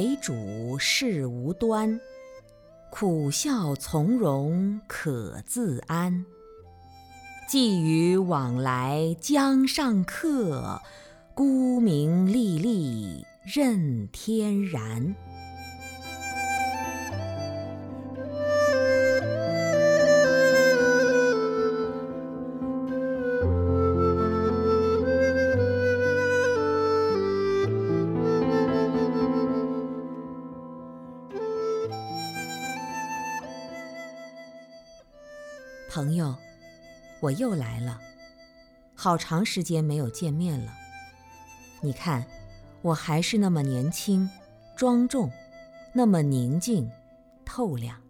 为主事无端，苦笑从容可自安。寄语往来江上客，孤名历历任天然。朋友，我又来了，好长时间没有见面了。你看，我还是那么年轻、庄重，那么宁静、透亮，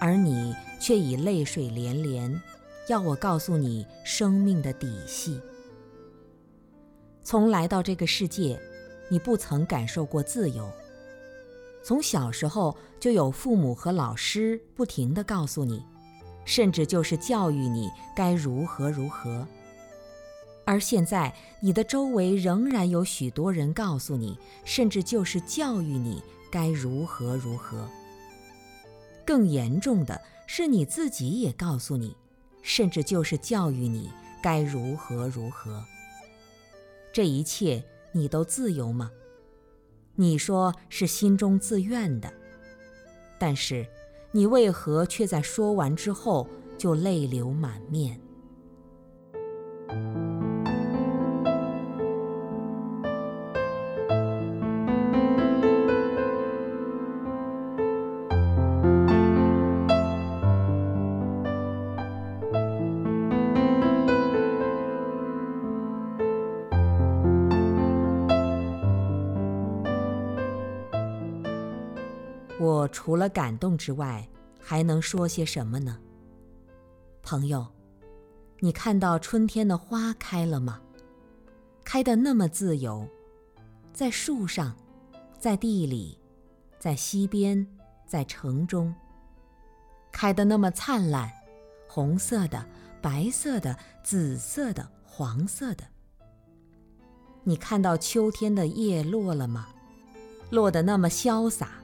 而你却已泪水连连，要我告诉你生命的底细。从来到这个世界，你不曾感受过自由。从小时候就有父母和老师不停地告诉你。甚至就是教育你该如何如何，而现在你的周围仍然有许多人告诉你，甚至就是教育你该如何如何。更严重的是你自己也告诉你，甚至就是教育你该如何如何。这一切你都自由吗？你说是心中自愿的，但是。你为何却在说完之后就泪流满面？我除了感动之外，还能说些什么呢？朋友，你看到春天的花开了吗？开得那么自由，在树上，在地里，在溪边，在城中，开得那么灿烂，红色的、白色的、紫色的、黄色的。你看到秋天的叶落了吗？落得那么潇洒。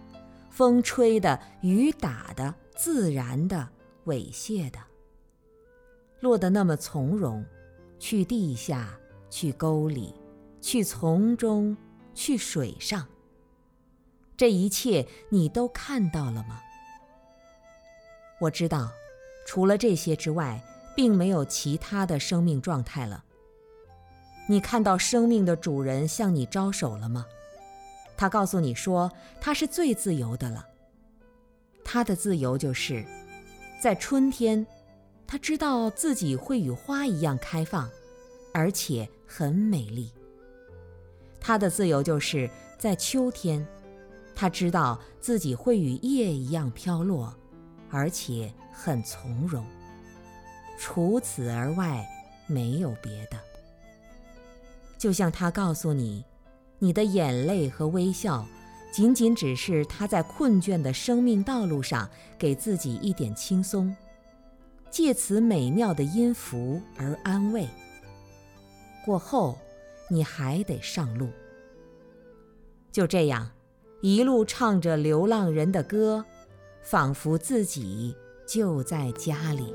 风吹的，雨打的，自然的，猥亵的，落得那么从容，去地下，去沟里，去丛中，去水上。这一切你都看到了吗？我知道，除了这些之外，并没有其他的生命状态了。你看到生命的主人向你招手了吗？他告诉你说，他是最自由的了。他的自由就是，在春天，他知道自己会与花一样开放，而且很美丽。他的自由就是在秋天，他知道自己会与叶一样飘落，而且很从容。除此而外，没有别的。就像他告诉你。你的眼泪和微笑，仅仅只是他在困倦的生命道路上给自己一点轻松，借此美妙的音符而安慰。过后，你还得上路。就这样，一路唱着流浪人的歌，仿佛自己就在家里。